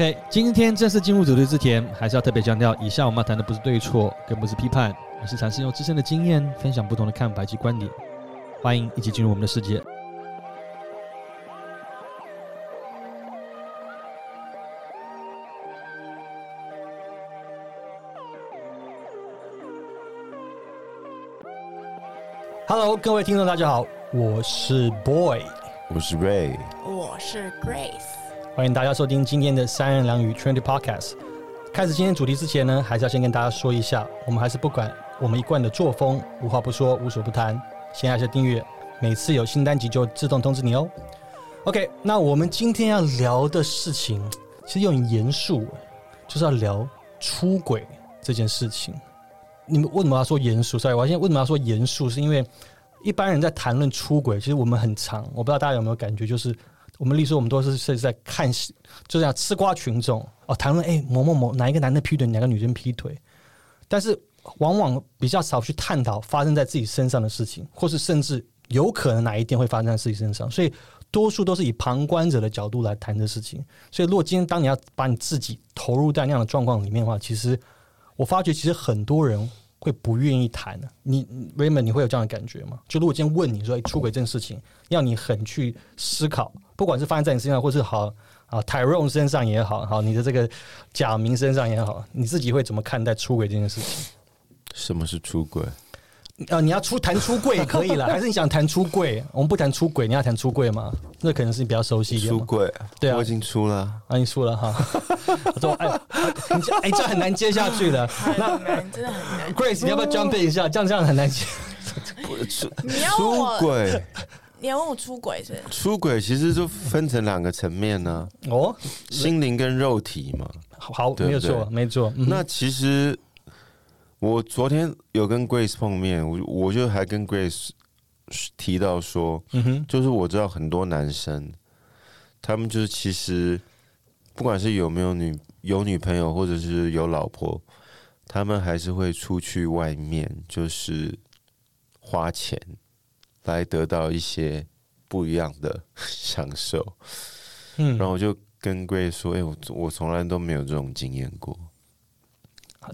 OK，今天正式进入主题之前，还是要特别强调，以下我们要谈的不是对错，更不是批判，而是尝试用自身的经验分享不同的看法及观点。欢迎一起进入我们的世界。Hello，各位听众，大家好，我是 Boy，我是 Ray，我是 Grace，欢迎大家收听今天的三言两语 Trendy Podcast。开始今天主题之前呢，还是要先跟大家说一下，我们还是不管我们一贯的作风，无话不说，无所不谈。先按下订阅，每次有新单集就自动通知你哦。OK，那我们今天要聊的事情，其实有点严肃，就是要聊出轨这件事情。你们为什么要说严肃？sorry，我现在为什么要说严肃？是因为一般人在谈论出轨，其实我们很长，我不知道大家有没有感觉，就是我们例如说我们都是是在看，就这样吃瓜群众哦，谈论哎某某某哪一个男的劈腿，哪个女生劈腿，但是往往比较少去探讨发生在自己身上的事情，或是甚至有可能哪一天会发生在自己身上，所以多数都是以旁观者的角度来谈这事情。所以如果今天当你要把你自己投入在那样的状况里面的话，其实我发觉其实很多人。会不愿意谈呢？你 Raymond，你会有这样的感觉吗？就如果今天问你说出轨这件事情，要你很去思考，不管是发生在你身上，或是好啊 Tyrone 身上也好，好你的这个假名身上也好，你自己会怎么看待出轨这件事情？什么是出轨？啊，你要出谈出柜也可以了，还是你想谈出柜？我们不谈出轨，你要谈出柜吗？那可能是你比较熟悉一点。出轨，对啊，我已经出了，啊，你出了哈。我说，哎，你这哎这很难接下去的，很难，真的很难。Grace，你要不要 jump in 一下？这样这样很难接。出你要问出我，轨，你要问我出轨是？出轨其实就分成两个层面呢，哦，心灵跟肉体嘛。好，没有错，对没错。嗯那其实我昨天有跟 Grace 碰面，我我就还跟 Grace 提到说，嗯哼，就是我知道很多男生，他们就是其实不管是有没有女有女朋友，或者是有老婆，他们还是会出去外面，就是花钱来得到一些不一样的 享受。嗯。然后我就跟 Grace 说：“哎、我我从来都没有这种经验过，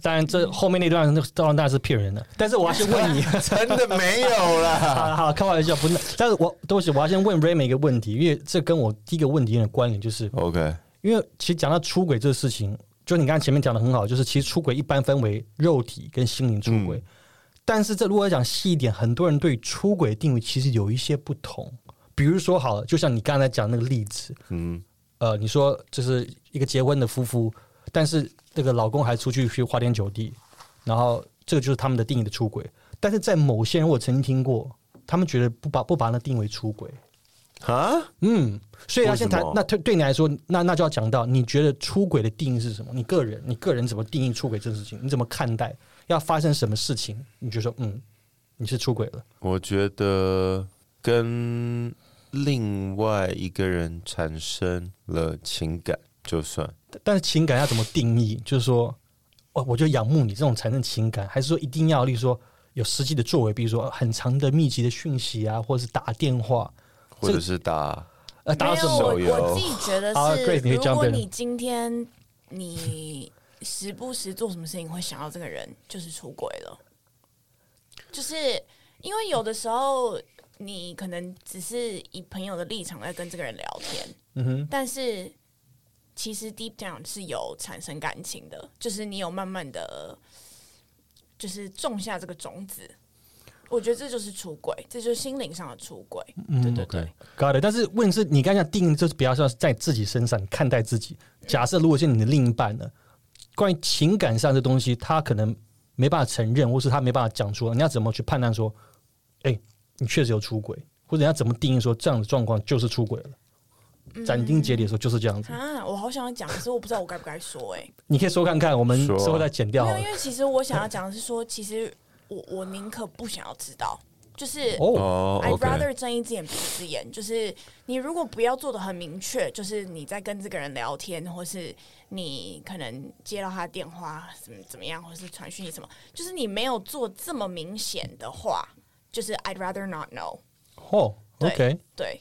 当然，这后面那段那当然当然是骗人的。但是我要先问你，真的没有啦。好好开玩笑，不是。但是我对不起，我要先问 Raymond 一个问题，因为这跟我第一个问题有点关联，就是 OK，因为其实讲到出轨这个事情，就你刚才前面讲的很好，就是其实出轨一般分为肉体跟心灵出轨。但是这如果要讲细一点，很多人对出轨的定义其实有一些不同。比如说好了，就像你刚才讲那个例子，嗯，呃，你说就是一个结婚的夫妇，但是这个老公还出去去花天酒地，然后这个就是他们的定义的出轨。但是在某些人，我曾经听过，他们觉得不把不把那定为出轨。啊，嗯，所以要先谈为什么。那对对你来说，那那就要讲到，你觉得出轨的定义是什么？你个人，你个人怎么定义出轨这件事情？你怎么看待？要发生什么事情，你就说嗯，你是出轨了。我觉得跟另外一个人产生了情感，就算但是情感要怎么定义？就是说，哦，我就仰慕你这种产生情感，还是说一定要，例如说有实际的作为，比如说很长的密集的讯息啊，或者是打电话，或者是打呃，打到什么？我自己觉得是如果你今天你时不时做什么事情会想到这个人，就是出轨了。就是因为有的时候你可能只是以朋友的立场在跟这个人聊天，嗯哼，但是其实 deep down 是有产生感情的，就是你有慢慢的，就是种下这个种子。我觉得这就是出轨，这就是心灵上的出轨。嗯对对对 OK 搞的。但是问题是你刚才定义就是比较像是在自己身上看待自己。假设如果是你的另一半呢，关于情感上的东西，他可能没办法承认，或是他没办法讲出来，你要怎么去判断说，哎、你确实有出轨，或者你要怎么定义说这样的状况就是出轨了？斩钉截铁说就是这样子。啊，我好想要讲，可是我不知道我该不该说、哎，你可以说看看，我们之后再剪掉。好没有，因为其实我想要讲的是说，其实我 我宁可不想要知道，就是哦，哦 I'd rather 睁一只眼闭一只眼，就是你如果不要做的很明确，就是你在跟这个人聊天，或是你可能接到他的电话，怎么怎么样，或是传讯息什么，就是你没有做这么明显的话，就是 I'd rather not know。哦对，OK，对，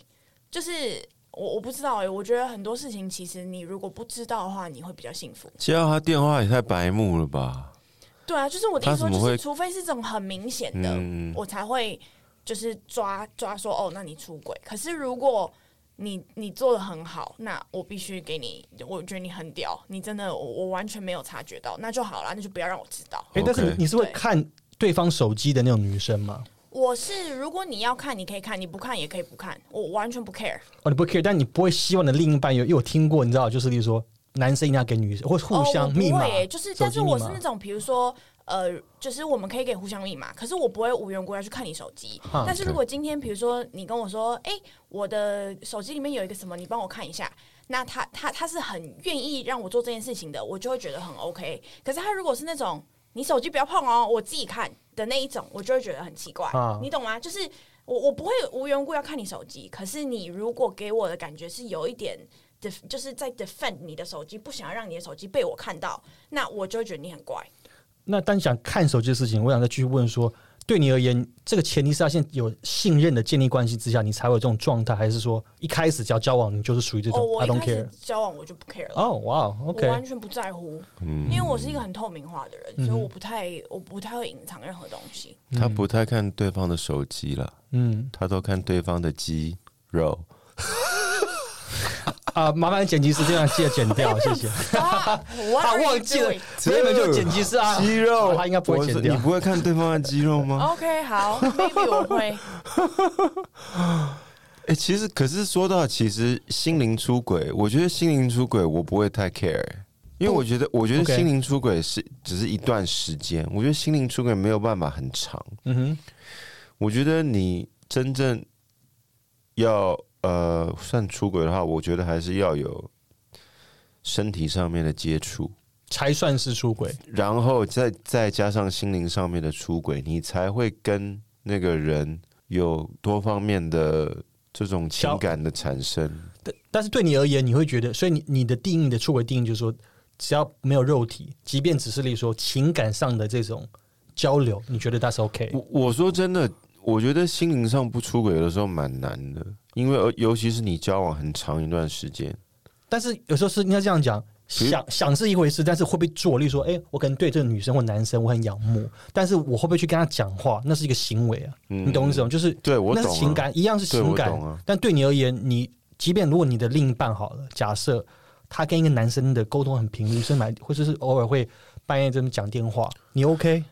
就是我我不知道哎、我觉得很多事情其实你如果不知道的话，你会比较幸福。接到他电话也太白目了吧？对啊，就是我的意思说，就是除非是这种很明显的，嗯我才会就是抓抓说哦，那你出轨。可是如果你你做的很好，那我必须给你，我觉得你很屌，你真的我我完全没有察觉到，那就好了，那就不要让我知道。哎、但是你你是会看对方手机的那种女生吗？我是如果你要看，你可以看；你不看也可以不看，我完全不 care。哦，你不 care，但你不会希望你的另一半有，因为我听过，你知道，就是例如说，男生一定要给女生，或互相密码，就是，但是我是那种，比如说，呃，就是我们可以给互相密码，可是我不会无缘无故要去看你手机。但是如果今天，比如说你跟我说，哎、我的手机里面有一个什么，你帮我看一下。那他他他是很愿意让我做这件事情的，我就会觉得很 OK。可是他如果是那种你手机不要碰哦，我自己看的那一种，我就会觉得很奇怪，啊你懂吗？就是我我不会无缘无故要看你手机，可是你如果给我的感觉是有一点就是在 defend 你的手机，不想要让你的手机被我看到，那我就会觉得你很怪。那但想看手机的事情，我想再继续问说，对你而言，这个前提是要先有信任的建立关系之下，你才会有这种状态，还是说一开始只要交往，你就是属于这种、哦，我 I 一 don't 开始 care？交往我就不 care 了。哦，哇我，OK，完全不在乎，嗯因为我是一个很透明化的人，所以我不太我不太会隐藏任何东西。他不太看对方的手机了，嗯他都看对方的肌肉。啊，麻烦剪辑师这样记得剪掉，谢谢。啊，我 啊，忘记了，原本就剪辑师啊，肌肉，他应该不会剪掉你。不会看对方的肌肉吗？OK，好，maybe 我会。哎、其实可是说到其实心灵出轨，我觉得心灵出轨我不会太 care，因为我觉得我觉得心灵出轨是只是一段时间，我觉得心灵出轨没有办法很长。嗯哼，我觉得你真正要呃算出轨的话，我觉得还是要有身体上面的接触，才算是出轨。然后再再加上心灵上面的出轨，你才会跟那个人有多方面的这种情感的产生。但但是对你而言，你会觉得，所以你你的定义的出轨定义就是说，只要没有肉体，即便只是例如说情感上的这种交流，你觉得 that's OK？我我说真的，我觉得心灵上不出轨的时候蛮难的，因为呃尤其是你交往很长一段时间，但是有时候是应该这样讲，想想是一回事，但是会不会做？例如说，哎、我可能对这个女生或男生我很仰慕，但是我会不会去跟他讲话？那是一个行为啊，嗯你懂我意思吗？就是那对我懂、啊、是情感，一样是情感，但对你而言，你即便如果你的另一半好了，假设他跟一个男生的沟通很频率，甚至买或者是偶尔会半夜这么讲电话，你 OK？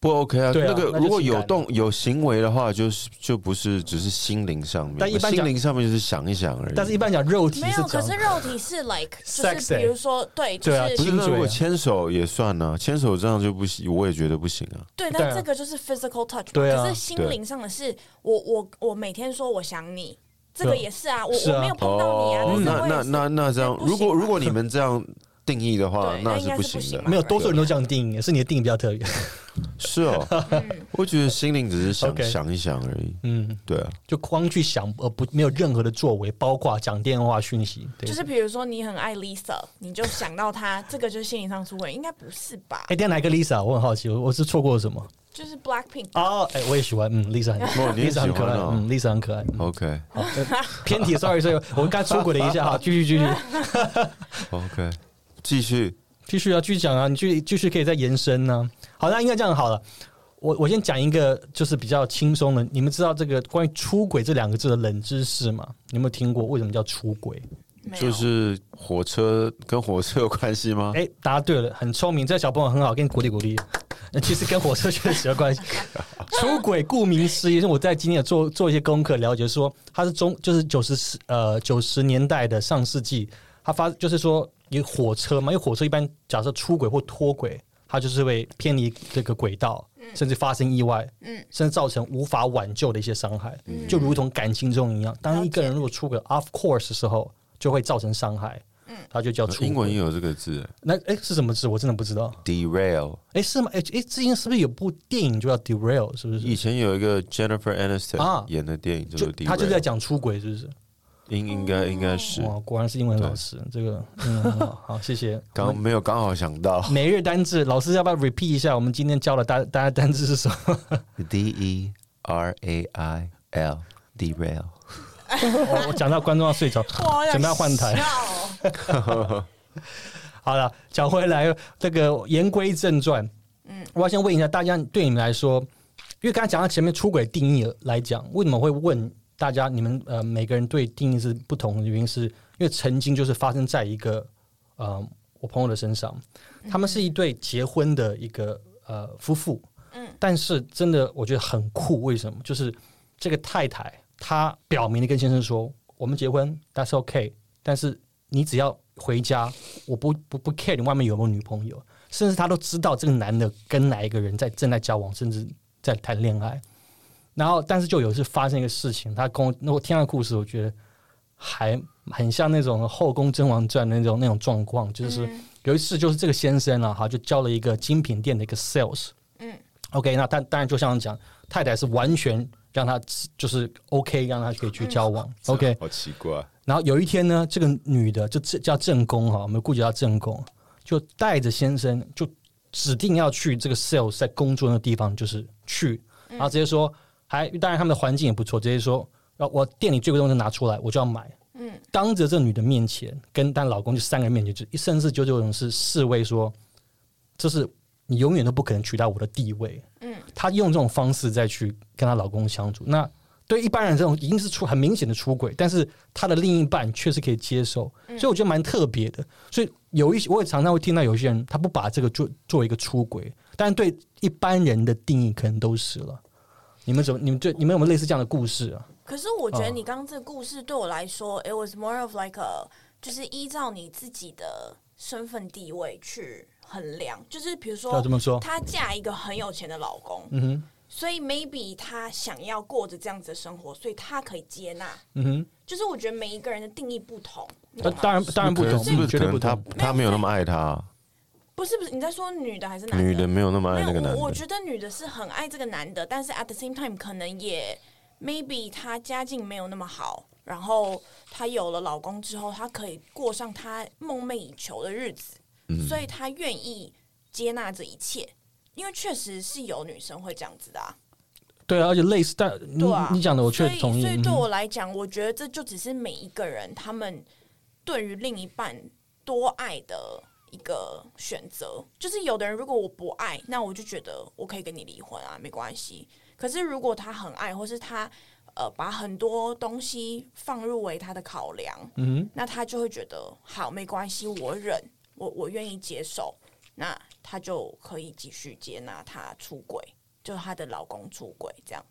不 OK 啊？对啊那个那就如果有动有行为的话，就是就不是只是心灵上面，但一般讲心灵上面就是想一想而已。但是一般讲肉体没有，可讲是肉体是 like，就 Sex 是比如说，对，就对啊是不是那如果亲嘴啊牵手也算呢、牵手这样就不行，我也觉得不行啊。对，对啊但这个就是 physical touch 嘛。对啊可是心灵上的是，我我我每天说我想你，这个对也是啊，我是啊我没有碰到你啊，哦，那那我也是那那这样，不行如果如果你们这样定义的话，那是不行的。没有，多数人都这样定义，是你的定义比较特别。是哦，我觉得心灵只是想想一想而已。嗯，对啊，就光去想，而不没有任何的作为，包括讲电话讯息。对就是比如说你很爱 Lisa，你就想到她，这个就是心灵上出轨，应该不是吧？哎，等一下哪一个 Lisa？我很好奇，我我是错过了什么？就是 Blackpink 哦，哎，我也喜欢，嗯，Lisa 很，Lisa 很可爱，哦嗯，Lisa 很可爱。嗯 OK 好，呃偏题，sorry，sorry，我们刚出轨了一下，好，继续继续 OK，继续。继续啊，继续讲啊，你继继续可以再延伸呢、好，那应该这样好了。我我先讲一个就是比较轻松的，你们知道这个关于出轨这两个字的冷知识吗？你有没有听过？为什么叫出轨？就是火车跟火车有关系吗？哎、答对了，很聪明，这个小朋友很好，给你鼓励鼓励。那 其实跟火车确实有关系。出轨顾名思义，是我在今天有做做一些功课，了解说它是中就是九十呃九十年代的上世纪，它发就是说有火车嘛，因为火车一般假设出轨或脱轨，它就是会偏离这个轨道，甚至发生意外，嗯甚至造成无法挽救的一些伤害，就如同感情中一样。当一个人如果出轨 off course 的时候，就会造成伤害，它就叫出轨。英文也有这个字那哎、是什么字？我真的不知道。，derail。哎、是吗？哎、哎，之前是不是有部电影就叫 Derail？是不是以？前有一个 Jennifer 啊 Aniston 演的电影叫就做 derail，他就在讲出轨，是不是？应应该应该是哇，果然是英文老师。这个嗯，很好，好，谢谢。刚没有刚好想到每日单字，老师要不要 repeat 一下？我们今天教了大大家单字是什么？D E R A I L derail。我我讲到观众要睡着，哇，准备要换台 好了，讲回来，这个言归正传，嗯，我要先问一下大家，对你们来说，因为刚才讲到前面出轨定义来讲，为什么会问大家，你们呃每个人对定义是不同的原因，是因为曾经就是发生在一个呃我朋友的身上，他们是一对结婚的一个呃夫妇，嗯，但是真的我觉得很酷，为什么？就是这个太太她表明的跟先生说，我们结婚，that's OK，但是你只要回家，我不不不 care 你外面有没有女朋友，甚至他都知道这个男的跟哪一个人在正在交往，甚至在谈恋爱。然后，但是就有一次发生一个事情，他跟我那我听他的故事，我觉得还很像那种《后宫甄嬛传》那种那种状况，就是有一次就是这个先生啊，哈，就交了一个精品店的一个 sales，嗯，OK，那但当然就像讲，太太是完全让他就是 OK，让他可以去交往，OK，好奇怪，然后有一天呢，这个女的就这叫正宫哈，我们估计叫正宫，就带着先生就指定要去这个 sales 在工作那个地方，就是去，然后直接说，还当然他们的环境也不错，直接说，啊，我店里最贵的东西拿出来，我就要买。嗯，当着这女的面前，跟她老公就三个人面前，就一甚至就这种是示威说，这是你永远都不可能取代我的地位。嗯，她用这种方式再去跟她老公相处，那对一般人这种已经是出很明显的出轨，但是她的另一半确实可以接受，所以我觉得蛮特别的。所以有一些我也常常会听到有些人他不把这个做作为一个出轨，但对一般人的定义可能都是了。你们怎么？你们对你们有没有类似这样的故事啊？可是我觉得你刚刚这个故事对我来说，it was more of like a，就是依照你自己的身份地位去衡量，就是比如要说这么说，她嫁一个很有钱的老公，嗯哼，所以 maybe 她想要过着这样子的生活，所以她可以接纳。嗯哼，就是我觉得每一个人的定义不同，那当然当然不同，是不是绝对不他。他没有那么爱他，不是不是，你在说女的还是男的？女的没有那么爱，那个男的，我我觉得女的是很爱这个男的，但是 at the same time 可能也 maybe 她家境没有那么好，然后她有了老公之后，她可以过上她梦寐以求的日子，嗯所以她愿意接纳这一切，因为确实是有女生会这样子的啊。对啊，而且类似，但你对啊你讲的我确，实同意。所以对我来讲，我觉得这就只是每一个人他们对于另一半多爱的一个选择。就是有的人如果我不爱，那我就觉得我可以跟你离婚啊，没关系。可是如果他很爱，或是他呃把很多东西放入为他的考量，嗯，那他就会觉得好没关系，我忍，我我愿意接受，那他就可以继续接纳他出轨，就是她的老公出轨这样。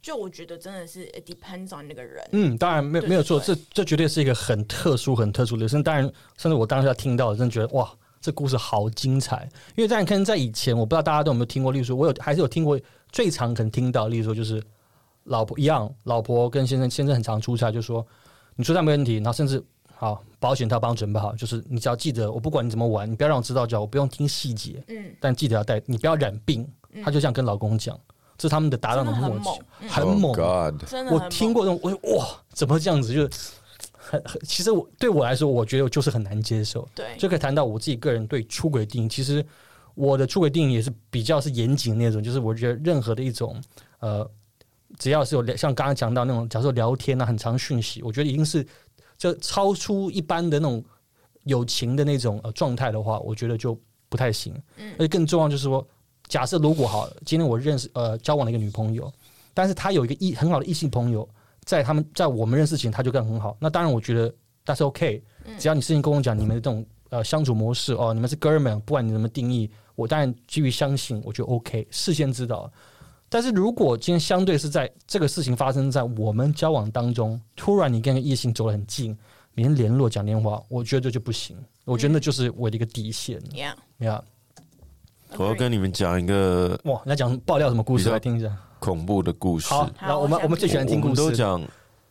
就我觉得真的是 it depends on 那个人，嗯，当然没有没有错，这这绝对是一个很特殊、很特殊的。甚至当然，甚至我当下听到，真的觉得哇，这故事好精彩。因为在可能在以前，我不知道大家都有没有听过，例如说，我有还是有听过最常可能听到，例如说就是老婆一样，老婆跟先生，先生很常出差，就说你出差没问题，然后甚至好保险他帮我准备好，就是你只要记得，我不管你怎么玩，你不要让我知道就好，我不用听细节，嗯，但记得要带，你不要染病。他就这样跟老公讲，这是他们的搭档的真的很默契猛，很 Oh 猛。God，我真的很猛听过这种，我说哇，怎么会这样子？就是很很，其实我对我来说，我觉得就是很难接受。对，就可以谈到我自己个人对出轨定义。其实我的出轨定义也是比较是严谨的那种，就是我觉得任何的一种呃，只要是有聊像刚刚讲到那种，假设聊天啊，很长讯息，我觉得已经是就超出一般的那种友情的那种呃状态的话，我觉得就不太行。嗯而且更重要就是说，假设如果好，今天我认识呃交往了一个女朋友，但是她有一个异很好的异性朋友，在他们在我们认识前，他就干很好。那当然，我觉得那是 OK，只要你事情跟我讲，你们的这种呃相处模式哦，你们是哥们，不管你怎么定义，我当然基于相信，我觉得 OK，事先知道。但是如果今天相对是在这个事情发生在我们交往当中，突然你跟个异性走得很近，每天联络讲电话，我觉得这就不行。我觉得那就是我的一个底线 Yeah，yeah。我要跟你们讲一个哇，你要讲爆料什么故事来听一下？恐怖的故事。好，然后我们我们最喜欢听故事。都讲，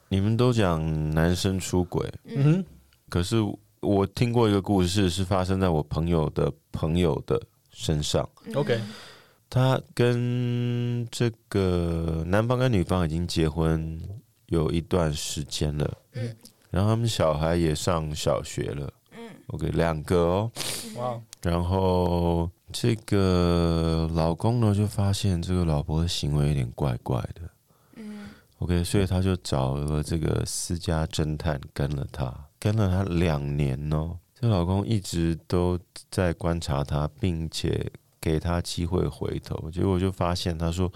你们都讲男生出轨，嗯。哼，可是我听过一个故事，是发生在我朋友的朋友的身上。OK，他跟这个男方跟女方已经结婚有一段时间了，嗯。然后他们小孩也上小学了，嗯，OK，两个哦，哇，然后这个老公呢就发现这个老婆的行为有点怪怪的嗯 OK，所以他就找了这个私家侦探跟了他，跟了他两年哦。这老公一直都在观察他，并且给他机会回头，结果就发现他说，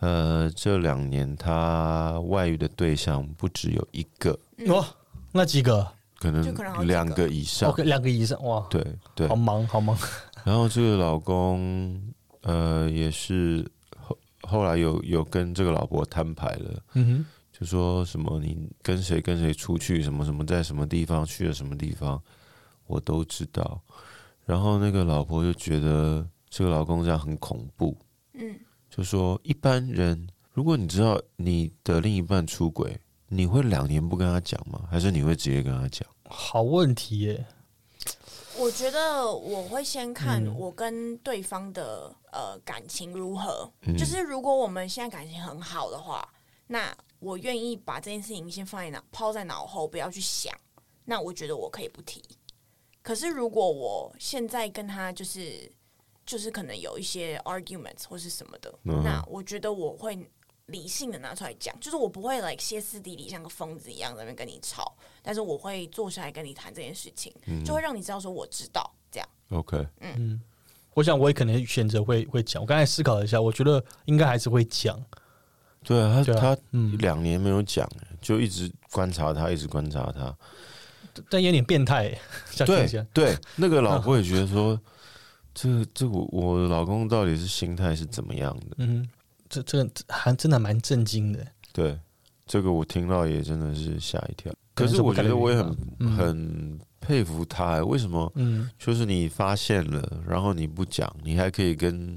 呃，这两年他外遇的对象不只有一个，嗯哇，那几个可就可能好几个能两个以上。？OK，两个以上，哇，对对好，忙好忙。然后这个老公，呃，也是后后来有有跟这个老婆摊牌了。嗯就说什么你跟谁跟谁出去，什么什么在什么地方去了什么地方，我都知道。然后那个老婆就觉得这个老公这样很恐怖，嗯，就说一般人，如果你知道你的另一半出轨，你会两年不跟他讲吗？还是你会直接跟他讲？好问题耶。我觉得我会先看嗯我跟对方的呃感情如何，嗯就是如果我们现在感情很好的话，那我愿意把这件事情先放在脑抛在脑后，不要去想。那我觉得我可以不提。可是如果我现在跟他就是就是可能有一些 arguments 或是什么的，嗯那我觉得我会理性的拿出来讲，就是我不会 like 歇斯底里像个疯子一样在那边跟你吵，但是我会坐下来跟你谈这件事情，嗯就会让你知道说我知道这样。OK，嗯我想我也可能选择会会讲。我刚才思考了一下，我觉得应该还是会讲。对啊，他他嗯，两年没有讲，就一直观察他，一直观察他。但有点变态 对。对，那个老婆也觉得说，这这我我老公到底是心态是怎么样的？嗯，这这个还真的蛮震惊的。对，这个我听到也真的是吓一跳。可是我觉得我也很嗯很佩服他，为什么？嗯就是你发现了，然后你不讲，你还可以跟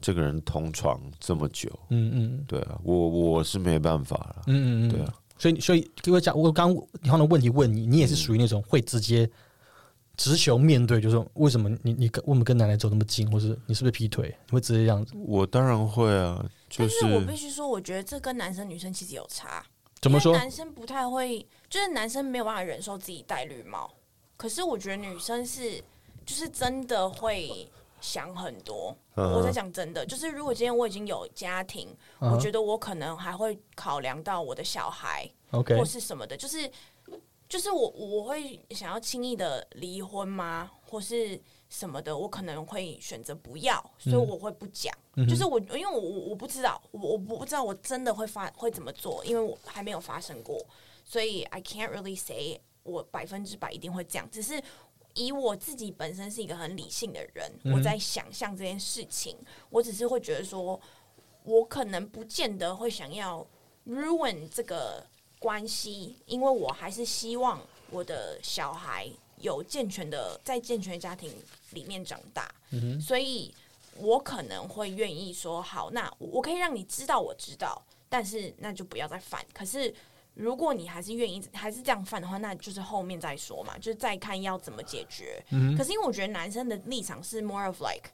这个人同床这么久。嗯嗯对啊，我我是没办法了。嗯嗯嗯，对啊，所以所以给我讲，我刚你换的问题问你，你也是属于那种会直接直球面对，就是说为什么你你跟我们跟奶奶走那么近，或是你是不是劈腿，你会直接这样子？我当然会啊，就但是我必须说，我觉得这跟男生女生其实有差。怎么说为？男生不太会，就是男生没有办法忍受自己戴绿帽，可是我觉得女生是，就是真的会想很多。嗯我在讲真的，就是如果今天我已经有家庭，嗯我觉得我可能还会考量到我的小孩 OK，或是什么的，就是就是我我会想要轻易的离婚吗，或是什么的，我可能会选择不要，所以我会不讲。嗯就是我，因为我我我不知道，我我不知道我真的会发会怎么做，因为我还没有发生过，所以 I can't really say 我百分之百一定会这样。只是以我自己本身是一个很理性的人，嗯我在想象这件事情，我只是会觉得说，我可能不见得会想要 ruin 这个关系，因为我还是希望我的小孩有健全的在健全的家庭里面长大，嗯所以我可能会愿意说好，那我我可以让你知道我知道，但是那就不要再犯。可是如果你还是愿意还是这样犯的话，那就是后面再说嘛，就是再看要怎么解决。嗯可是因为我觉得男生的立场是 more of like。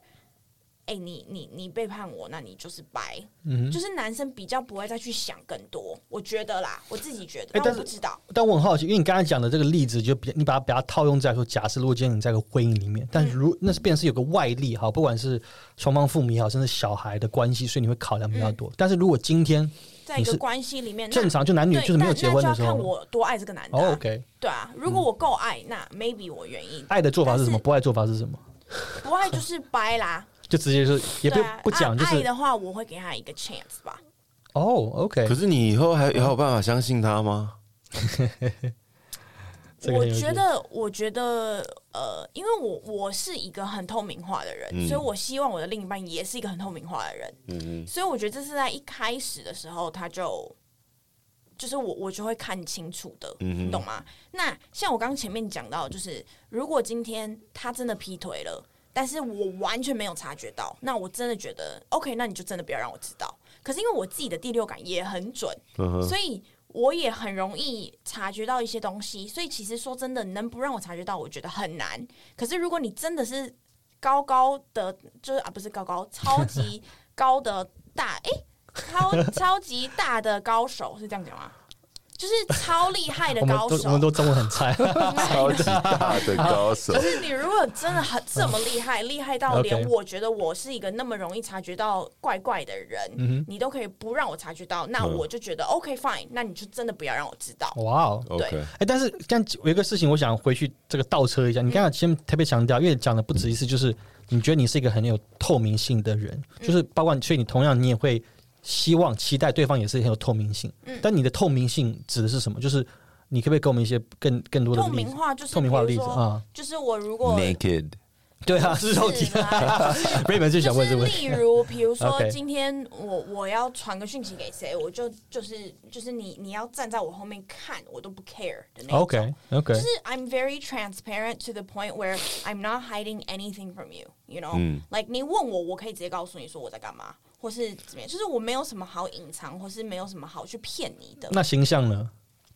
哎、你你你背叛我，那你就是白，嗯就是男生比较不会再去想更多，我觉得啦，我自己觉得，但哎但是我不知道，但我很好奇，因为你刚才讲的这个例子，就比你把它把它套用在说，假设如果今天你在个婚姻里面，但如那是变是有个外力，哈，不管是双方父母也好，甚至小孩的关系，所以你会考量比较多。但是如果今天在一个关系里面，正常就男女就是没有结婚的时候看，我多爱这个男的，OK，对啊，如果我够爱，那 maybe 我愿意。爱的做法是什么？不爱做法是什么？不爱就是掰啦，就直接就是也不啊不讲，就是的话，我会给他一个 chance 吧。哦，OK，可是你以后还还有办法相信他吗？我觉得，我觉得，呃，因为我我是一个很透明化的人，嗯所以我希望我的另一半也是一个很透明化的人。嗯所以我觉得这是在一开始的时候，他就就是我我就会看清楚的，嗯你懂吗？那像我刚刚前面讲到，就是如果今天他真的劈腿了，但是我完全没有察觉到，那我真的觉得 OK，那你就真的不要让我知道。可是因为我自己的第六感也很准，所以我也很容易察觉到一些东西，所以其实说真的，能不让我察觉到，我觉得很难。可是如果你真的是高高的，就是啊，不是高高，超级高的大，诶，超超级大的高手是这样讲吗？就是超厉害的高手。都我们都中文很菜。超级大的高手可，是你如果真的很这么厉害，厉害到连我觉得我是一个那么容易察觉到怪怪的人，嗯你都可以不让我察觉到，那嗯我就觉得 OK fine，那你就真的不要让我知道。哇哦！OK，哎、但是这样有一个事情，我想回去这个倒车一下。你刚才先特别强调，因为讲的不止一次，就是你觉得你是一个很有透明性的人，就是包括所以你同样你也会希望期待对方也是很有透明性。嗯但你的透明性指的是什么？就是你可不可以给我们一些更更多的透？明化就是透明化的例子啊，就是我如果 naked，对啊，是肉体。瑞文 就想问这个问题。就是例如，比如说 今天我我要传个讯息给谁，我就就是就是你你要站在我后面看，我都不 care 的那种。OK OK，就是 I'm very transparent to the point where I'm not hiding anything from you. You know, 嗯 like 你问我，我可以直接告诉你说我在干嘛，或是怎么样。就是我没有什么好隐藏，或是没有什么好去骗你的。那形象呢？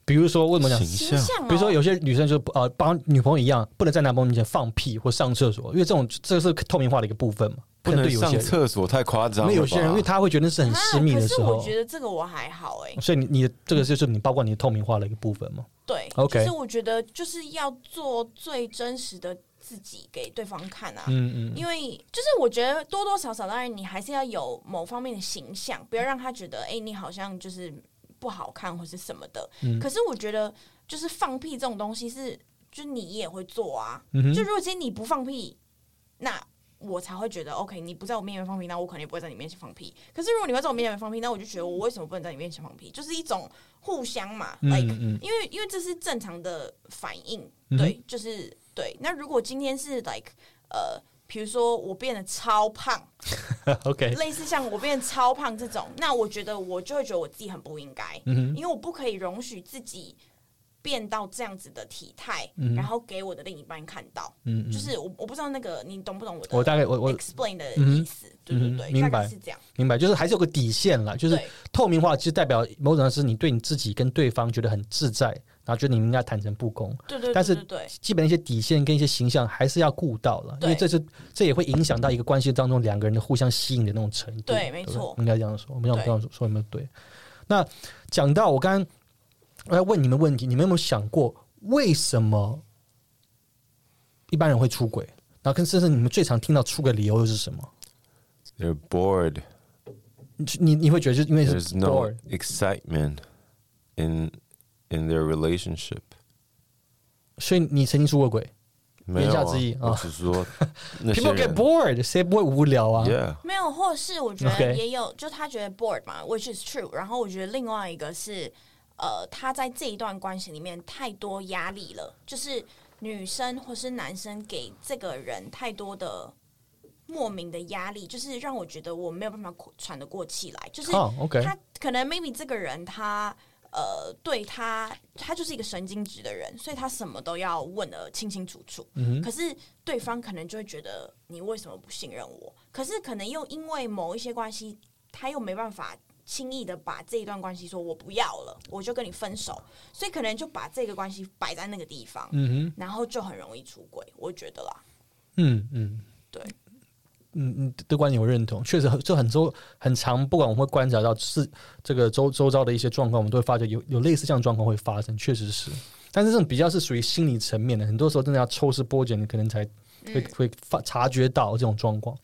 比如说，为什么讲？形形象、哦，比如说有些女生就不呃，帮女朋友一样，不能在男朋友面前放屁或上厕所，因为这种这是透明化的一个部分嘛。不能上可对有些，厕所太夸张。因为有些人，因为他会觉得是很私密的时候啊可是我，觉得这个我还好哎、所以你你的这个就是你包括你的透明化的一个部分嘛。对 OK 就是我觉得就是要做最真实的自己给对方看啊。嗯嗯，因为就是我觉得多多少少，当然你还是要有某方面的形象，不要让他觉得哎、你好像就是不好看或是什么的。嗯可是我觉得就是放屁这种东西是，就你也会做啊。嗯就如果今天你不放屁，那我才会觉得 OK，你不在我面前放屁，那我可能也不会在你面前放屁。可是如果你会在我面前放屁，那我就觉得我为什么不能在你面前放屁？就是一种互相嘛、嗯 l i k e 嗯因为因为这是正常的反应，嗯对，就是对。那如果今天是 like 呃，比如说我变得超胖，，OK，类似像我变得超胖这种，那我觉得我就会觉得我自己很不应该，嗯哼，因为我不可以容许自己变到这样子的体态，嗯然后给我的另一半看到。嗯嗯，就是我我不知道那个你懂不懂我的我大概我我 explain 的意思，对对对，明白是这样。明白，就是还是有个底线啦，就是透明化，其实代表某种是你对你自己跟对方觉得很自在，然后觉得你们应该坦诚不公。对对，但是对对对基本的一些底线跟一些形象还是要顾到了，因为这是这也会影响到一个关系当中两个人的互相吸引的那种程度。不对没错应该这样说。我们要对这样说说有没有对？那讲到我刚刚我要问你们问题，你们有没有想过为什么一般人会出轨？然后跟甚至你们最常听到出轨理由又是什么？They're bored. 你你你会觉得就是因为是 There's no bored，excitement in in their relationship. 所以你曾经出过轨没有啊言下之意啊我只是说 那些？People get 人 bored，谁不会无聊啊？，Yeah，没有，或是我觉 OK 得也有就他觉得 bored 嘛，which is true。然后我觉得另外一个是，呃，他在这一段关系里面太多压力了，就是女生或是男生给这个人太多的莫名的压力，就是让我觉得我没有办法喘得过气来，就是哦，OK，他可能 maybe 这个人他呃对他他就是一个神经质的人，所以他什么都要问得清清楚楚。嗯可是对方可能就会觉得你为什么不信任我？可是可能又因为某一些关系，他又没办法。轻易的把这一段关系说我不要了，我就跟你分手，所以可能就把这个关系摆在那个地方，嗯哼，然后就很容易出轨，我觉得啦。嗯嗯，对，嗯嗯，的观点我认同，确实很这很周很长，不管我们会观察到是这个周周遭的一些状况，我们都会发觉有有类似这样的状况会发生，确实是。但是这种比较是属于心理层面的，很多时候真的要抽丝剥茧，你可能才会、会发察觉到这种状况。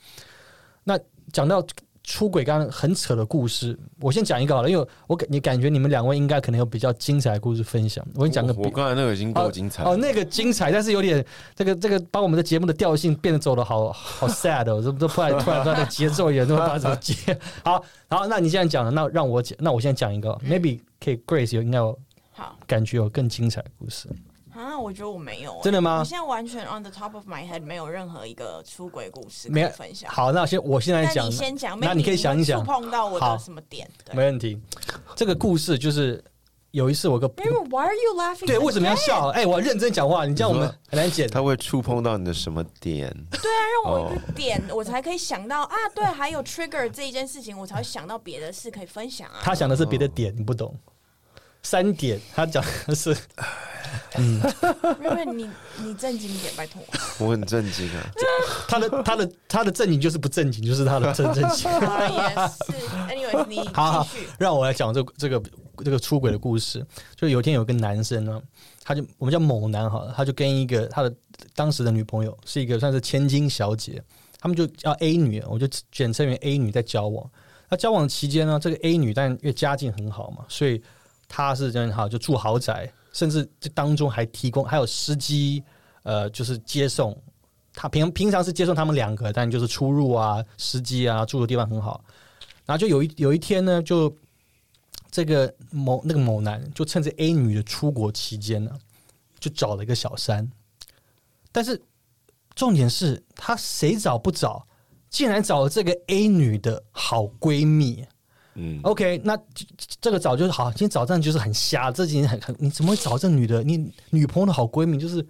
那讲到出轨，刚刚很扯的故事，我先讲一个好了，因为我感你感觉你们两位应该可能有比较精彩的故事分享。我跟你讲个比我我刚才那个已经够精彩了哦，那个精彩，但是有点这个这个把我们的节目的调性变得走的好好 sad 哦，这这突然突然突然的节奏也都不知道怎么接。好，好，那你现在讲了，那让我讲，那我现在讲一个，maybe 可以 Grace 有应该有好感觉有更精彩的故事。啊，我觉得我没有、欸，真的吗我现在完全 on the top of my head 没有任何一个出轨故事可没有分享。好，那先我现在那讲，你先讲，那你可以想一想碰到我的什么点？对没问题。这个故事就是有一次我有个 why are you laughing? 对为什么要笑？哎，我认真讲话，你这样我们很难剪。他会触碰到你的什么点？对啊，让我一个点，我才可以想到啊，对，还有 trigger 这一件事情，我才会想到别的事可以分享啊。他想的是别的点，你不懂。三点，他讲的是 Raymond，你你正经一点，拜托。我很正经啊！他的他的他的正经就是不正经，就是他的正 正经。啊，也是。Anyways，你。让我来讲这这个这个出轨的故事。就有一天有个男生呢，他就我们叫某男好了，他就跟一个他的当时的女朋友是一个算是千金小姐，他们就叫 A 女，我就简称为 A 女在交往。那交往期间呢，这个 A 女但因为家境很好嘛，所以她是这样好就住豪宅，甚至这当中还提供还有司机，呃，就是接送。他平平常是接送他们两个，但就是出入啊，司机啊，住的地方很好。然后就有一有一天呢，就这个某那个某男就趁着 A 女的出国期间呢，就找了一个小三。但是重点是他谁找不找，竟然找了这个 A 女的好闺蜜。嗯，OK，那这这个找就是好，今天早上就是很瞎，这几天很很，你怎么会找这女的？你女朋友的好闺蜜就是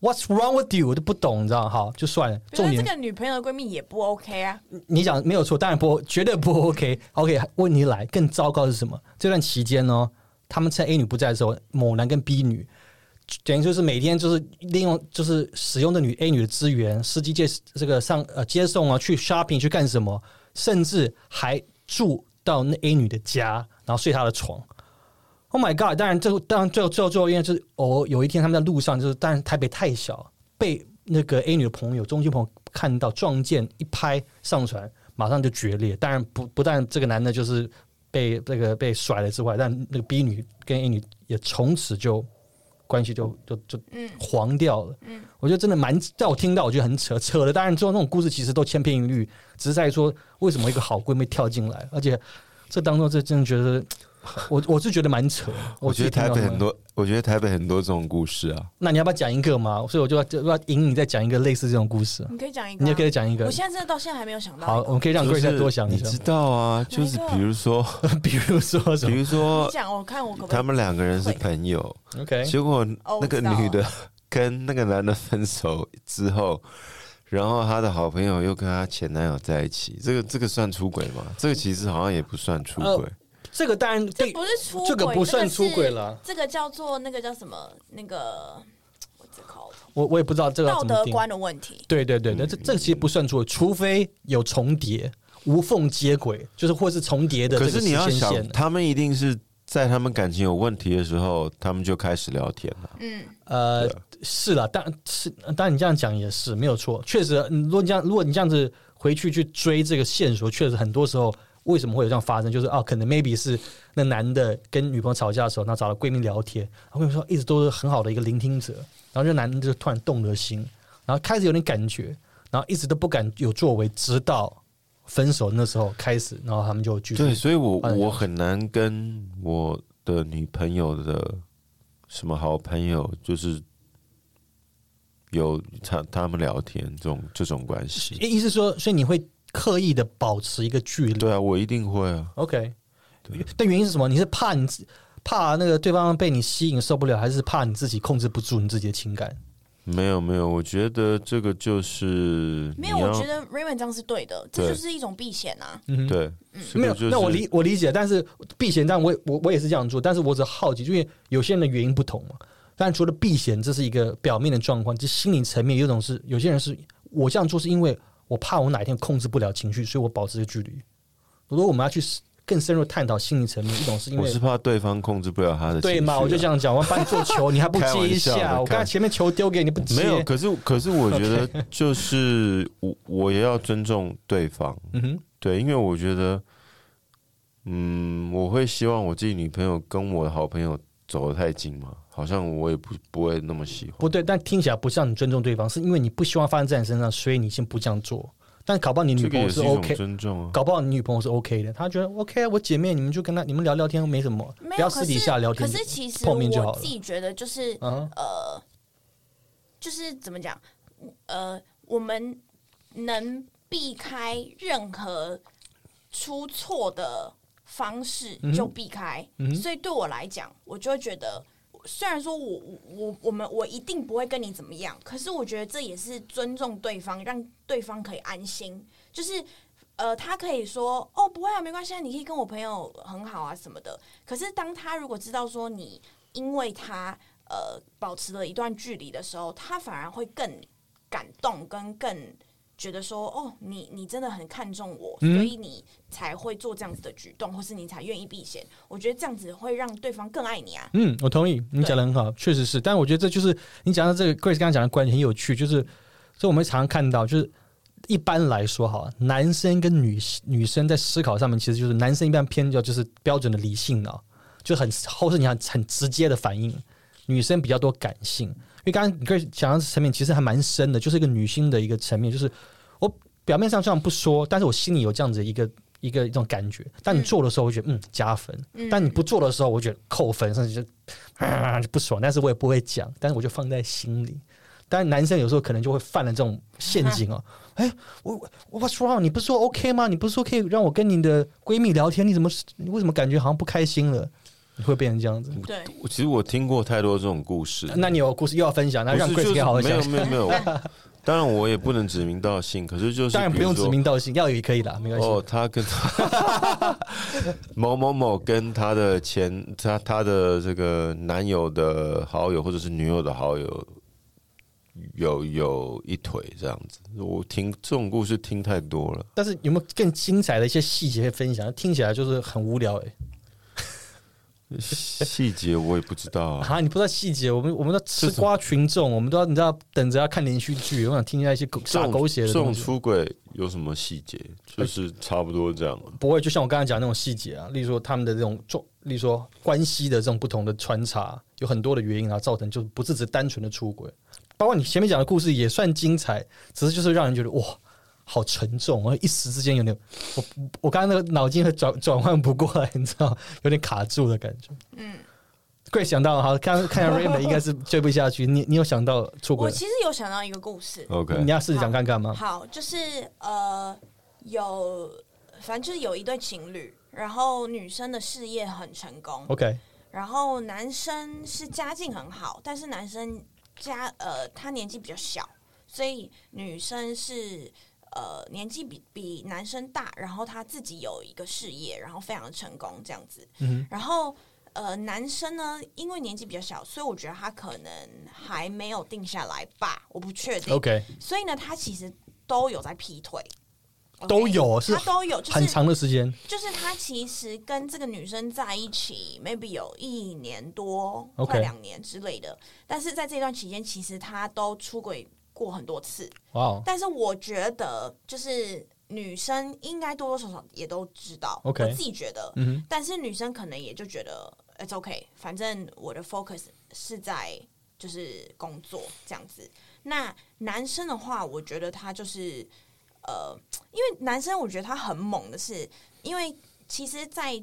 What's wrong with you？我都不懂，你知道？好，就算了。重点这个女朋友的闺蜜也不 OK 啊。你讲没有错，当然不，绝对不 OK。OK，问题来，更糟糕的是什么？这段期间呢，他们趁 A 女不在的时候，某男跟 B 女等于就是每天就是利用就是使用的女 A 女的资源，司机接这个上呃接送啊，去 shopping 去干什么，甚至还住到那 A 女的家，然后睡她的床。Oh my god！当然，最后当然最后最后最后，因为就是哦有一天他们在路上，就是当然台北太小，被那个 A 女的朋友、中间朋友看到撞见一拍上传，马上就决裂。当然不不但这个男的就是被这个被甩了之外，但那个 B 女跟 A 女也从此就关系就就就嗯黄掉了。嗯，我觉得真的蛮，在我听到我觉得很扯，扯的。当然，最后那种故事其实都千篇一律，只是在说为什么一个好闺蜜跳进来，而且这当中这真的觉得，我我是觉得蛮扯。我觉得台北很，多，我觉得台北很多这种故事啊。那你要不要讲一个嘛？所以我就要就要引你再讲一个类似这种故事，你可以讲一个、啊，你也可以讲一个我。现在真的到现在还没有想到好，我们可以让就是 Grace 再多想一下你知。道啊，就是比如说，比如说什么比如说讲，我看我可可？他们两个人是朋友，？OK，结果哦那个女的 跟那个男的分手之后，然后她的好朋友又跟她前男友在一起，这个这个算出轨吗？这个其实好像也不算出轨。这个当然对，这不是出轨，这个不算出轨了。了。这个叫做那个叫什么？那个我我我也不知道这个道。德观的问题。对对对，那这这个其实不算出轨，除非有重叠、无缝接轨，就是或是重叠的可是你要想。他们一定是在他们感情有问题的时候，他们就开始聊天了。嗯，呃是了，但是当然你这样讲也是没有错，确实，嗯如果你这样，如果你这样子回去去追这个线索，确实很多时候为什么会有这样发生，就是啊，可能 maybe 是那男的跟女朋友吵架的时候，然后找了闺蜜聊天，然后闺蜜说一直都是很好的一个聆听者，然后这男的就突然动了心，然后开始有点感觉，然后一直都不敢有作为，直到分手那时候开始，然后他们就继续对，所以我我很难跟我的女朋友的什么好朋友，就是有他他们聊天这种这种关系。意思说，所以你会刻意的保持一个距离。对啊，我一定会啊。OK，对但原因是什么？你是怕你自怕那个对方被你吸引受不了，还是怕你自己控制不住你自己的情感？没有没有，我觉得这个就是没有，我觉得 Raymond 这样是对的，这就是一种避险啊。嗯哼，对，嗯没有那我理我理解，但是避嫌，但我也我我也是这样做，但是我只好奇，因为有些人的原因不同嘛。但除了避嫌，这是一个表面的状况，就心理层面有一种是，有些人是我这样做是因为我怕我哪一天控制不了情绪，所以我保持个距离。如果我们要去更深入探讨心理层面，一种是因为我是怕对方控制不了他的情绪啊。对嘛，我就这样讲，我要帮你做球，你还不接一下，我刚才前面球丢给你不接，没有。可是可是我觉得 就是我我也要尊重对方，嗯哼，对，因为我觉得，嗯，我会希望我自己女朋友跟我的好朋友走得太近嘛，好像我也不不会那么喜欢。不对，但听起来不像你尊重对方，是因为你不希望发生在你身上，所以你先不这样做。但搞不好你女朋友是 OK，尊重啊。搞不好你女朋友是 OK 的，她觉得 OK 啊，我姐妹你们就跟她你们聊聊天没什么，没有，不要私底下聊天可。是其实碰面就好了我自己觉得就是啊，呃，就是怎么讲，呃，我们能避开任何出错的方式就避开，所以对我来讲，我就会觉得。虽然说我我我们我一定不会跟你怎么样，可是我觉得这也是尊重对方，让对方可以安心。就是呃，他可以说哦不会啊，没关系啊，你可以跟我朋友很好啊什么的。可是当他如果知道说你因为他呃保持了一段距离的时候，他反而会更感动跟更觉得说，哦，你你真的很看重我，嗯所以你才会做这样子的举动，或是你才愿意避嫌。我觉得这样子会让对方更爱你啊。嗯，我同意，你讲的很好，确实是。但我觉得这就是你讲到这个 Grace 刚刚讲的观点很有趣，就是所以我们常常看到，就是一般来说哈，男生跟女女生在思考上面，其实就是男生一般偏较就是标准的理性脑，就很后是你很很直接的反应，女生比较多感性。因为刚刚你 Grace 讲到这层面，其实还蛮深的，就是一个女性的一个层面，就是我表面上这样不说，但是我心里有这样子一个。一个一种感觉，但你做的时候，我觉得嗯加分；嗯但你不做的时候，我觉得扣分，甚至就啊 就不爽。但是我也不会讲，但是我就放在心里。当然，男生有时候可能就会犯了这种陷阱哦。哎，我我 What's wrong？你不是说 OK 吗？你不是说可以让我跟你的闺蜜聊天？你怎么你为什么感觉好像不开心了？你会变成这样子？对，其实我听过太多这种故事，那你有故事又要分享，那让不是 Grace 可以好好讲没有。没有没有，当然我也不能指名道姓，可是就是 当然不用指名道姓，要也可以啦，没关系。哦，他跟他 某某某跟他的前他他的这个男友的好友或者是女友的好友有有一腿这样子，我听这种故事听太多了。但是有没有更精彩的一些细节可以分享？听起来就是很无聊哎、细节我也不知道啊，啊，你不知道细节，我们我们都吃瓜群众，我们都要你知道等着要看连续剧，我想听一下一些狗傻狗血的这种。出轨有什么细节？就是差不多这样。不会，就像我刚才讲那种细节啊，例如说他们的这种重，例如说关系的这种不同的穿插，有很多的原因啊，造成就不是只单纯的出轨。包括你前面讲的故事也算精彩，只是就是让人觉得哇，好沉重，我一时之间有点，我我刚刚那个脑筋会转转换不过来，你知道，有点卡住的感觉。嗯。贵想到好，看看 Raymond 应该是追不下去。你你有想到出轨？我其实有想到一个故事，OK，你要试着讲看看吗？好，就是呃，有反正就是有一对情侣，然后女生的事业很成功，OK，然后男生是家境很好，但是男生家呃他年纪比较小，所以女生是呃年纪比比男生大，然后他自己有一个事业，然后非常的成功这样子，嗯然后。呃，男生呢，因为年纪比较小，所以我觉得他可能还没有定下来吧，我不确定。，OK，所以呢，他其实都有在劈腿，都？有是他都有，就是很长的时间。就是他其实跟这个女生在一起，maybe 有一年多快两年之类的。但是在这段期间，其实他都出轨过很多次。哇哦但是我觉得，就是女生应该多多少少也都知道。OK 我自己觉得，嗯哼但是女生可能也就觉得 it's okay，反正我的 focus 是在就是工作这样子。那男生的话，我觉得他就是呃，因为男生我觉得他很猛的是，因为其实在，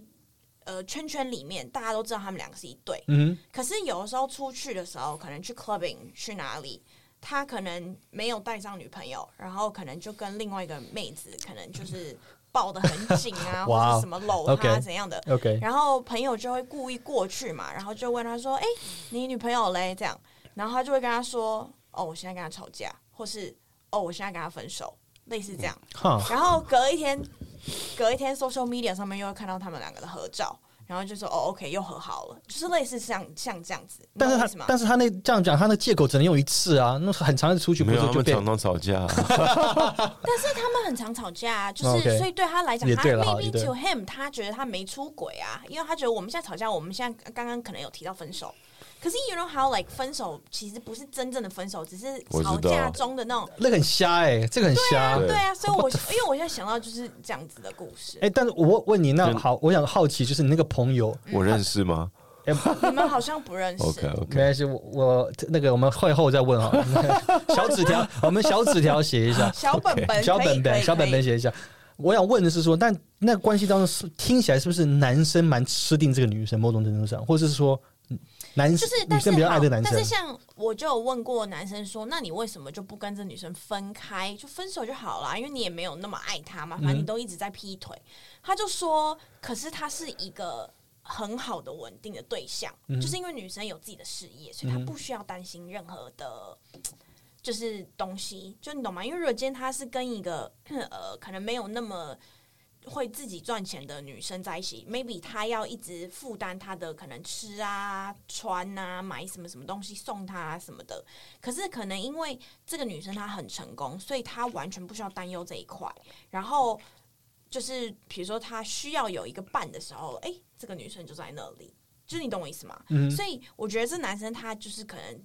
呃圈圈里面大家都知道他们两个是一对，嗯可是有的时候出去的时候，可能去 clubbing 去哪里，他可能没有带上女朋友，然后可能就跟另外一个妹子，可能就是抱得很紧啊，或者什么搂她怎样的。哼，OK，然后朋友就会故意过去嘛，然后就问他说：“哎、你女朋友嘞？”这样，然后他就会跟他说：“哦，我现在跟他吵架，或是哦，我现在跟他分手，类似这样。哈，然后隔一天，隔一天，social media 上面又会看到他们两个的合照，然后就说：“哦，OK，又和好了。”就是类似像像这样子，但是他懂我意思吗？但是他那这样讲，他那借口只能用一次啊，那很长的出去不没有，是就被他们常常吵架啊。但是他们很常吵架啊，就是、所以对他来讲，他也对了哈也 maybe to him，他觉得他没出轨啊，因为他觉得我们现在吵架，我们现在刚刚可能有提到分手，可是 you know how like 分手其实不是真正的分手，只是吵架中的那种。那个很瞎哎、这个很瞎。对对啊，所以我因为我现在想到就是这样子的故事哎、，但是我问你，那好，我想好奇，就是你那个朋友，我认识吗哎、你们好像不认识。？OK 没 OK，没关系，我我那个我们会后再问啊。小纸条，我们小纸条写一下，小本本，小本本小本本写一下。我想问的是说，但那关系当中是听起来是不是男生蛮吃定这个女生，某种程度上，或者是说嗯男就是，但是女生比较爱这男生但是？像我就有问过男生说，那你为什么就不跟这女生分开，就分手就好了？因为你也没有那么爱她嘛，反正你都一直在劈腿。他就说，可是他是一个很好的稳定的对象，就是因为女生有自己的事业，所以她不需要担心任何的。就是东西，就你懂吗？因为如果今天他是跟一个呃，可能没有那么会自己赚钱的女生在一起，maybe 她要一直负担她的可能吃啊、穿啊、买什么什么东西送她啊什么的。可是可能因为这个女生她很成功，所以她完全不需要担忧这一块。然后就是比如说她需要有一个伴的时候，哎、这个女生就在那里，就是你懂我意思吗？嗯所以我觉得这男生他就是可能。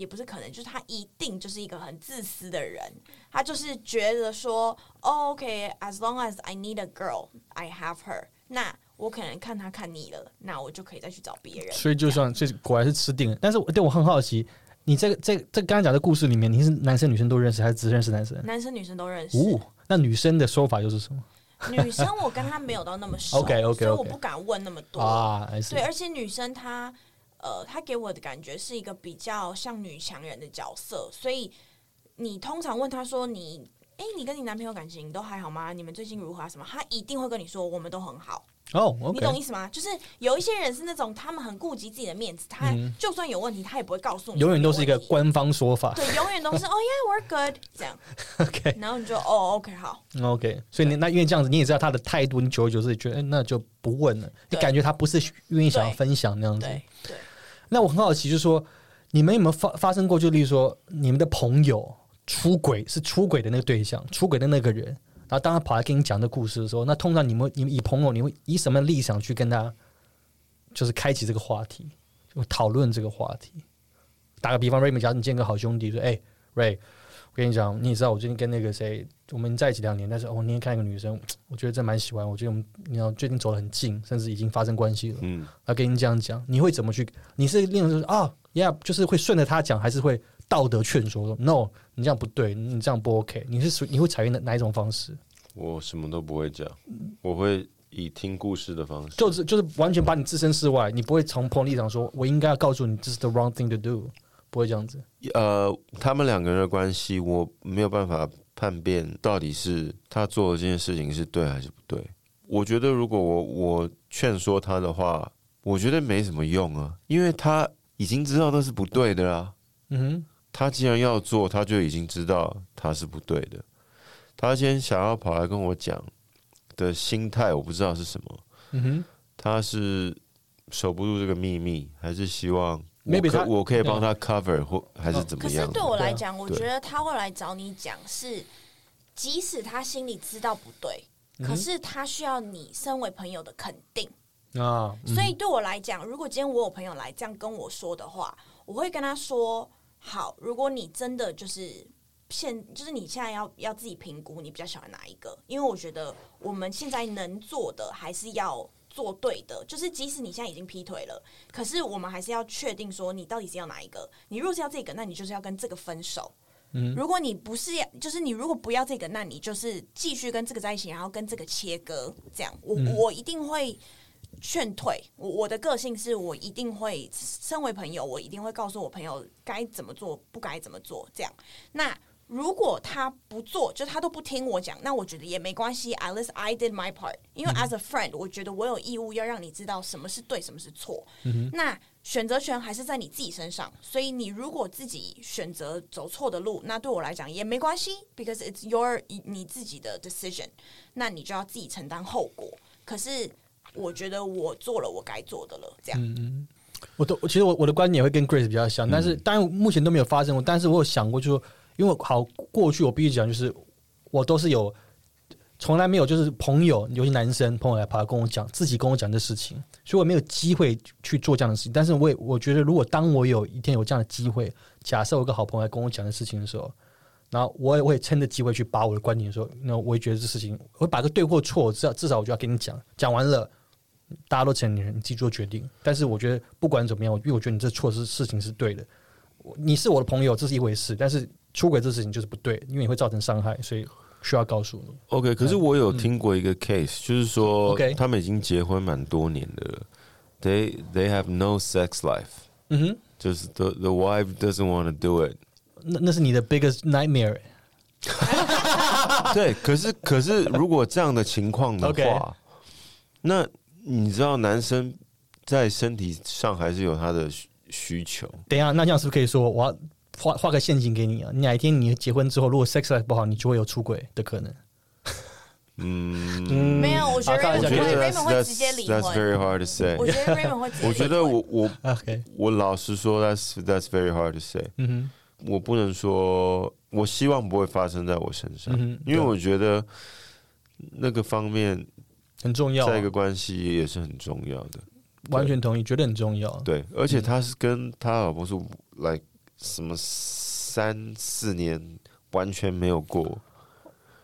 也不是可能，就是他一定就是一个很自私的人，他就是觉得说、哦、，OK，as、long as I need a girl，I have her，那我可能看他看腻了，那我就可以再去找别人。所以就算这果然是吃定了。但是我对我很好奇，你这个这这刚才讲的故事里面，你是男生女生都认识，还是只认识男生？男生女生都认识，哦，那女生的说法又是什么女生我跟她没有到那么熟 OK，OK，OK 所以我不敢问那么多。啊？对，而且女生她呃，他给我的感觉是一个比较像女强人的角色，所以你通常问他说你。哎，你跟你男朋友感情都还好吗？你们最近如何啊？什么？他一定会跟你说，我们都很好。哦你懂意思吗？就是有一些人是那种他们很顾及自己的面子，他嗯就算有问题，他也不会告诉你，永远都是一个官方说法。对，永远都是 哦，Yeah，we're good 这样，OK 然后你就哦，OK，好，OK，所以你那因为这样子，你也知道他的态度，你久而久之也觉得，哎，那就不问了。你感觉他不是愿意想要分享那样子。对对，那我很好奇，就是说，你们有没有发发生过？就例如说，你们的朋友出轨是出轨的那个对象，出轨的那个人，然后当他跑来跟你讲这故事的时候，那通常你们你们以朋友，你会以什么立场去跟他，就是开启这个话题，就讨论这个话题？打个比方，Ray，假如你见个好兄弟，说，哎，Ray，我跟你讲，你也知道我最近跟那个谁，我们在一起两年，但是哦，我那天看一个女生，我觉得真蛮喜欢，我觉得我们你知道最近走得很近，甚至已经发生关系了。嗯，他跟你这样讲，你会怎么去？你是令人就是啊，Yeah，就是会顺着他讲，还是会道德劝说说 No，你这样不对，你这样不 OK？你是属你会采用哪哪一种方式？我什么都不会讲，我会以听故事的方式，就是就是完全把你置身事外，你不会从朋友立场说，我应该要告诉你这是 the wrong thing to do，不会这样子。呃，他们两个人的关系，我没有办法判辨到底是他做的这件事情是对还是不对。我觉得如果我我劝说他的话，我觉得没什么用啊，因为他已经知道那是不对的啦。嗯哼他既然要做，他就已经知道他是不对的。他先想要跑来跟我讲的心态，我不知道是什么。嗯哼，他是守不住这个秘密，还是希望我 Maybe 他我可以帮他 cover 或还是怎么样？可是对我来讲，我觉得他会来找你讲是，即使他心里知道不对，嗯可是他需要你身为朋友的肯定。啊，嗯所以对我来讲，如果今天我有朋友来这样跟我说的话，我会跟他说：好，如果你真的就是现，就是你现在要要自己评估，你比较喜欢哪一个？因为我觉得我们现在能做的还是要做对的，就是即使你现在已经劈腿了，可是我们还是要确定说你到底是要哪一个。你如果是要这个，那你就是要跟这个分手。嗯如果你不是要，就是你如果不要这个，那你就是继续跟这个在一起，然后跟这个切割，这样我、嗯我一定会劝退。我我的个性是我一定会，身为朋友，我一定会告诉我朋友该怎么做，不该怎么做。这样，那如果他不做，就他都不听我讲，那我觉得也没关系。At least I did my part，因为 as a friend，我觉得我有义务要让你知道什么是对，什么是错。那选择权还是在你自己身上，所以你如果自己选择走错的路，那对我来讲也没关系，because it's your 你自己的 decision，那你就要自己承担后果。可是我觉得我做了我该做的了，这样。我都我其实我我的观点会跟 Grace 比较像，但是当然目前都没有发生过，但是我有想过，就因为好过去我必须讲，就是我都是有从来没有就是朋友，尤其男生朋友来跑来跟我讲，自己跟我讲这事情，所以我没有机会去做这样的事情。但是我也我觉得，如果当我有一天有这样的机会，假设我有个好朋友来跟我讲的事情的时候，然后我也会趁着机会去把我的观点说，那我也觉得这事情，我会把个对或错，至少至少我就要跟你讲，讲完了。大家都成年人，你自己做决定。但是我觉得不管怎么样，因为我觉得你这错事事情是对的，你是我的朋友，这是一回事。但是出轨这事情就是不对，因为你会造成伤害，所以需要告诉你。OK，可是我有听过一个 case，、就是说他们已经结婚蛮多年的了，they they have no sex life，嗯哼，就是 the the wife doesn't want to do it。那那是你的 biggest nightmare。对，可是可是如果这样的情况的话那你知道男生在身体上还是有他的需需求，等一下，那这样是不是可以说，我要画画个陷阱给你啊？你哪一天你结婚之后，如果 sex life 不好，你就会有出轨的可能。嗯，嗯没有，我觉得好开玩我笑 Raymond 会觉得 Raymond 会直接离 that's。very hard to say 我。觉得 Raymond 会直接离婚。我觉得我我 OK，我老实说，that's that's very hard to say。嗯我不能说，我希望不会发生在我身上，嗯因为我觉得那个方面，很重要啊、在一个关系也是很重要的。完全同意，觉得很重要。对，而且他是跟他老婆是 like 什么三四年完全没有过，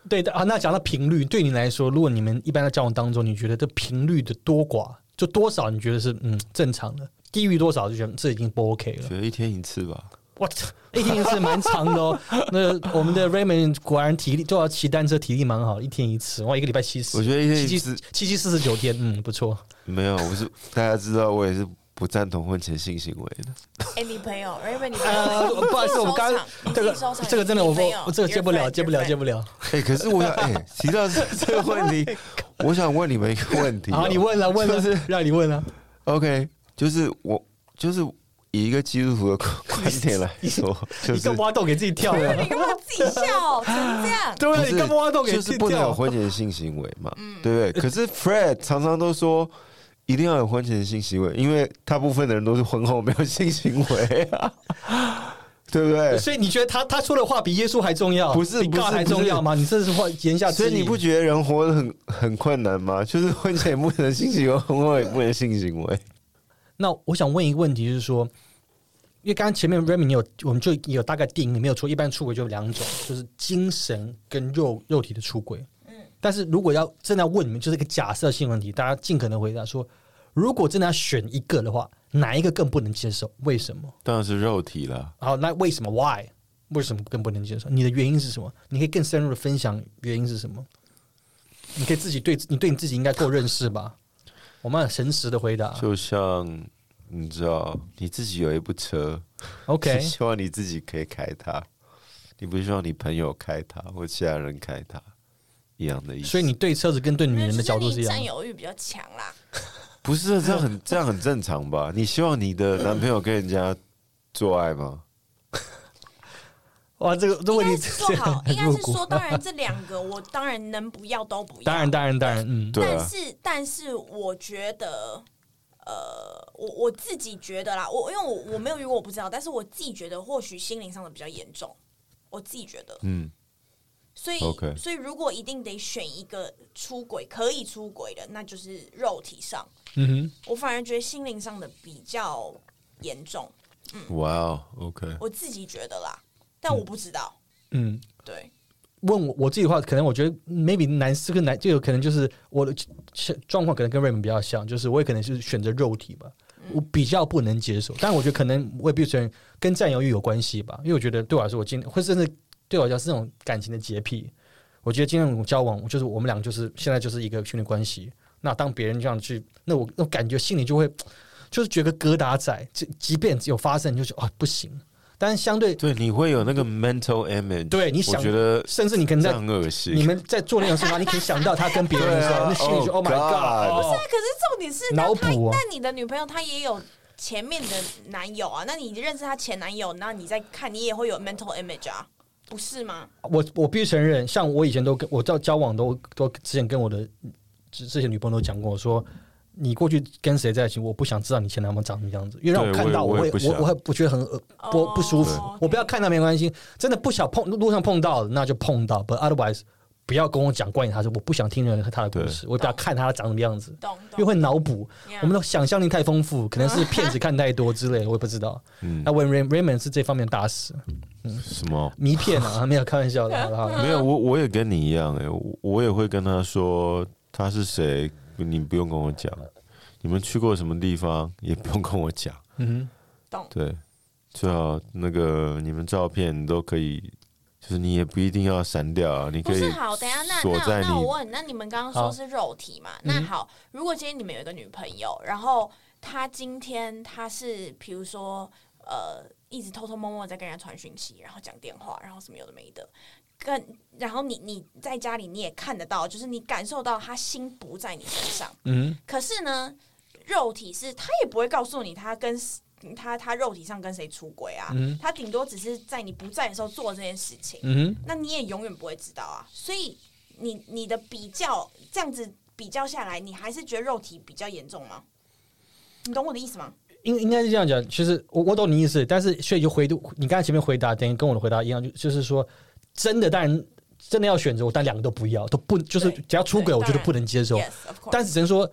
对的啊，那讲到频率，对你来说，如果你们一般在交往当中，你觉得这频率的多寡，就多少你觉得是嗯正常的，低于多少就觉得这已经不 OK 了。觉得一天一次吧。我操，一天一次蛮长的哦。那我们的 Raymond 果然体力就要骑单车，体力蛮好，一天一次，哇，一个礼拜七十，我觉得一天七七一次七七四十九天，嗯，不错。没有，我是大家知道，我也是不赞同婚前性行为的。哎，你朋友 Raymond，你朋呃，友，不好意思，我刚刚这个这个真的我不我这个接不了，接不了，接不了。了。哎、可是我想，哎、提到这这个问题，我想问你们一个问题、哦。好，你问了，问了，就是让你问了。OK，就是我就是以一个基督徒的观点来 说，就是挖洞给自己跳啊？你干嘛自己笑成这样？对你干嘛挖洞给自己就是不能有跳？婚前性行为嘛，对不对？可是 Fred 常常都说一定要有婚前性行为，因为大部分的人都是婚后没有性行为啊，对不对？所以你觉得他他说的话比耶稣还重要？不是比 God 还重要吗？你这是话言下之意。所以你不觉得人活得很很困难吗？就是婚前也不能性行为，婚后也不能性行为。那我想问一个问题，就是说，因为刚刚前面 Remy 你有，我们就有大概定义，没有错。一般出轨就有两种，就是精神跟肉肉体的出轨。嗯，但是如果要真的要问你们，就是一个假设性问题，大家尽可能回答说，如果真的要选一个的话，哪一个更不能接受？为什么？当然是肉体了。好，那为什么？Why？为什么更不能接受？你的原因是什么？你可以更深入的分享原因是什么？你可以自己对你对你自己应该够认识吧？我们很诚实的回答。就像你知道，你自己有一部车 OK，希望你自己可以开它，你不希望你朋友开它或其他人开它，一样的意思。所以你对车子跟对女人的角度是一样占。有欲比较强啦。不是这样很这样很正常吧？你希望你的男朋友跟人家做爱吗？哇，这个这应该问题是说好，应该是说，当然这两个我当然能不要都不要。当然，当然，当然，嗯，对啊但是，但是我觉得，呃，我我自己觉得啦，我因为我我没有遇过，我不知道，但是我自己觉得，或许心灵上的比较严重，我自己觉得，嗯，所以 OK 所以如果一定得选一个出轨可以出轨的，那就是肉体上，嗯哼。我反而觉得心灵上的比较严重，嗯。哇哦，OK，我自己觉得啦，但我不知道，哼，嗯。对，问我我自己的话，可能我觉得 maybe 男士跟男就有可能就是我的状况可能跟 Raymond 比较像，就是我也可能是选择肉体吧，我比较不能接受。但我觉得可能我也必须承认跟占有欲有关系吧，因为我觉得对我来说，我今天或甚至对我来讲是那种感情的洁癖。我觉得今天我们交往，就是我们俩就是现在就是一个情侣关系。那当别人这样去，那我那我感觉心里就会就是觉得疙瘩在，即即便有发生，你就觉得啊不行。但是相对对，你会有那个 mental image，对你想觉得甚至你可能在很恶心。你们在做那种事情，你可以想到他跟别人的时候，那心里就 Oh Oh my God！God 哦可是重点是脑那他补啊那你的女朋友她也有前面的男友啊，那你认识她前男友，那你再看你也会有 mental image 啊，不是吗？我我必须承认，像我以前都跟我交交往都都之前跟我的之之前女朋友都讲过，说你过去跟谁在一起，我不想知道你前男友长什么样子，因为让我看到我会我我会不觉得很恶不哦不舒服，我不要看到没关系，真的不想碰路上碰到那就碰到，but otherwise 不要跟我讲关于他说，我不想听人和他的故事，我也不要看他长什么样子。因为会脑补我们的想象力太丰富，可能是骗子看太多之类的，我也不知道。嗯那 When Ray- Raymond 是这方面大师，什么？迷片啊，没有开玩笑的。好不好，没有，我我也跟你一样哎、我我也会跟他说他是谁，你不用跟我讲。你们去过什么地方也不用跟我讲，嗯懂。对，最好那个你们照片都可以，就是你也不一定要删掉啊，你可以不是好，等下那那锁在那我问，那你们刚刚说是肉体嘛？嗯那好，如果今天你们有一个女朋友，然后她今天她是比如说呃，一直偷偷摸摸地在跟人家传讯息，然后讲电话，然后什么有的没的，跟然后你你在家里你也看得到，就是你感受到他心不在你身上，嗯可是呢，肉体是他也不会告诉你他跟他他肉体上跟谁出轨啊，嗯他顶多只是在你不在的时候做这件事情。嗯，那你也永远不会知道啊。所以你你的比较这样子比较下来，你还是觉得肉体比较严重吗？你懂我的意思吗？应应该是这样讲。其实我我懂你意思，但是所以就回你刚才前面回答，等于跟我的回答一样，就就是说，真的当然真的要选择，我但两个都不要，都不就是只要出轨，我觉得不能接受。但是只能说，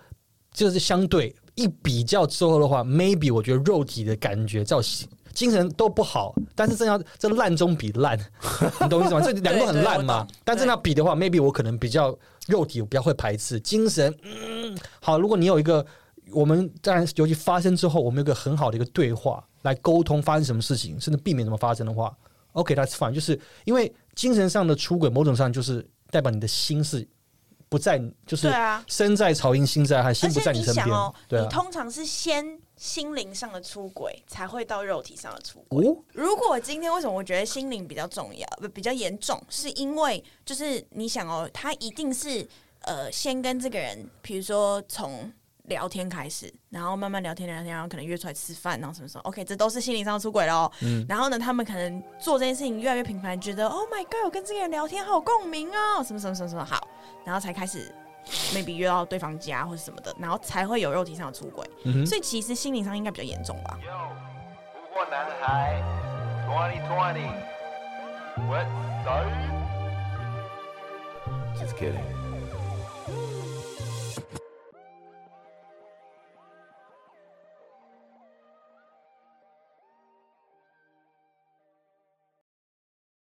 就是相对一比较之后的话，maybe 我觉得肉体的感觉造型精神都不好，但是真要这烂中比烂，你懂我意思吗？这两个都很烂嘛。但真的要比的话，maybe 我可能比较肉体我比较会排斥，精神嗯好。如果你有一个，我们当然尤其发生之后，我们有个很好的一个对话来沟通发生什么事情，甚至避免什么发生的话，OK，that's、fine。就是因为精神上的出轨，某种上就是代表你的心是不在，就是对啊，身在曹营心在汉，心不在你身边。哦，对啊你，通常是先心灵上的出轨，才会到肉体上的出轨。哦，如果今天为什么我觉得心灵比较重要，不比较严重，是因为就是你想哦，他一定是呃先跟这个人，比如说从聊天开始，然后慢慢聊天聊天，然后可能约出来吃饭，然后什么什么，OK，这都是心灵上出轨喽。嗯然后呢，他们可能做这件事情越来越频繁，觉得 Oh my God，我跟这个人聊天好有共鸣哦，什么什么什么什么好，然后才开始 maybe 约到对方家或者什么的，然后才会有肉体上的出轨。嗯，所以其实心灵上应该比较严重吧。Yo，男孩，twenty twenty，What so？Just kidding。